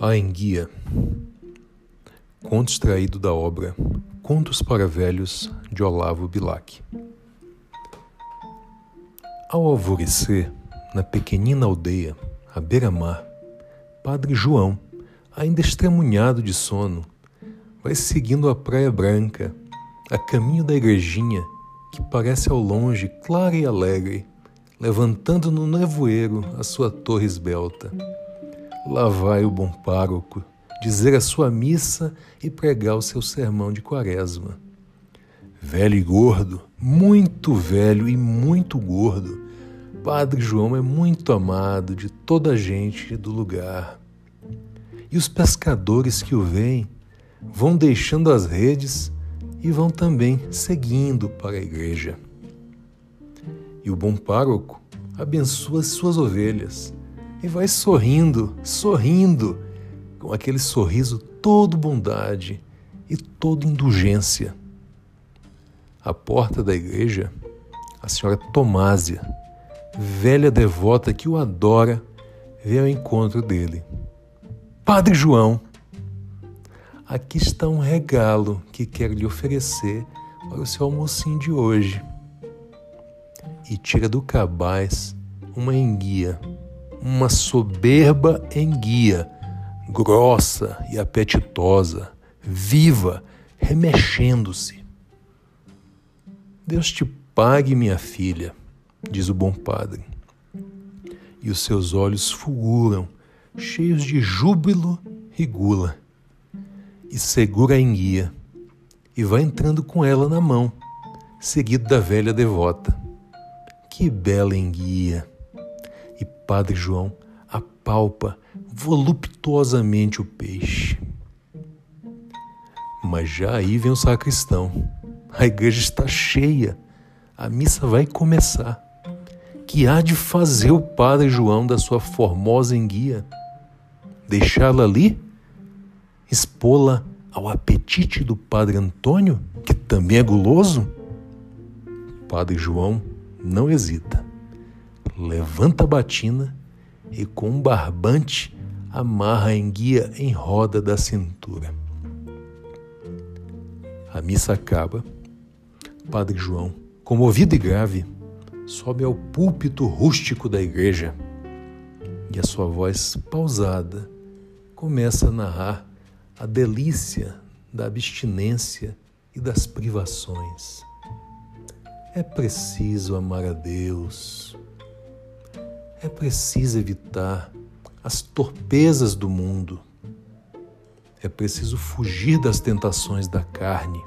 A Enguia Conto extraído da obra Contos para Velhos de Olavo Bilac Ao alvorecer, na pequenina aldeia, à beira-mar, Padre João, ainda estremunhado de sono, vai seguindo a Praia Branca, a caminho da igrejinha que parece ao longe clara e alegre, levantando no nevoeiro a sua torre esbelta. Lá vai o bom pároco dizer a sua missa e pregar o seu sermão de quaresma. Velho e gordo, muito velho e muito gordo, Padre João é muito amado de toda a gente do lugar. E os pescadores que o veem vão deixando as redes e vão também seguindo para a igreja. E o bom pároco abençoa as suas ovelhas e vai sorrindo, sorrindo, com aquele sorriso todo bondade e toda indulgência. À porta da igreja, a senhora Tomásia, velha devota que o adora, vê ao encontro dele. Padre João, aqui está um regalo que quero lhe oferecer para o seu almocinho de hoje. E tira do cabaz uma enguia uma soberba enguia, grossa e apetitosa, viva, remexendo-se. Deus te pague, minha filha, diz o bom padre. E os seus olhos fulguram, cheios de júbilo e gula. E segura a enguia e vai entrando com ela na mão, seguido da velha devota. Que bela enguia! E Padre João apalpa voluptuosamente o peixe. Mas já aí vem o sacristão. A igreja está cheia. A missa vai começar. Que há de fazer o Padre João da sua formosa enguia? Deixá-la ali? Expô-la ao apetite do Padre Antônio, que também é guloso? Padre João não hesita levanta a batina e com um barbante amarra a enguia em roda da cintura. A missa acaba. Padre João, comovido e grave, sobe ao púlpito rústico da igreja e a sua voz pausada começa a narrar a delícia da abstinência e das privações. É preciso amar a Deus, é preciso evitar as torpezas do mundo. É preciso fugir das tentações da carne.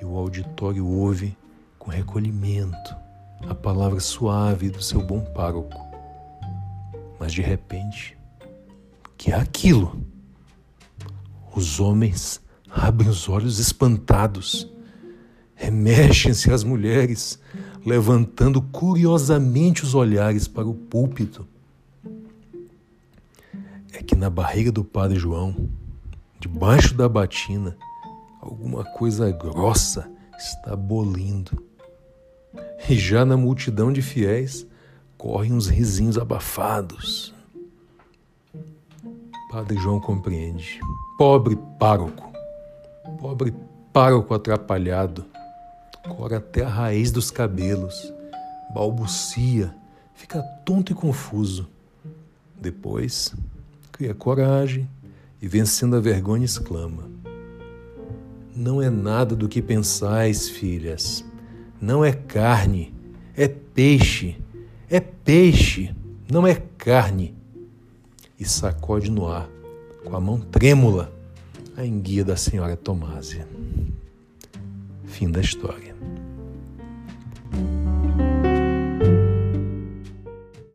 E o auditório ouve com recolhimento a palavra suave do seu bom pároco. Mas de repente, que é aquilo? Os homens abrem os olhos espantados, remexem-se as mulheres, levantando curiosamente os olhares para o púlpito. É que na barriga do Padre João, debaixo da batina, alguma coisa grossa está bolindo. E já na multidão de fiéis correm uns risinhos abafados. Padre João compreende. Pobre pároco, pobre pároco atrapalhado cora até a raiz dos cabelos, balbucia, fica tonto e confuso. Depois, cria coragem e, vencendo a vergonha, exclama: Não é nada do que pensais, filhas. Não é carne, é peixe. É peixe, não é carne. E sacode no ar, com a mão trêmula, a enguia da senhora Tomásia. Fim da história.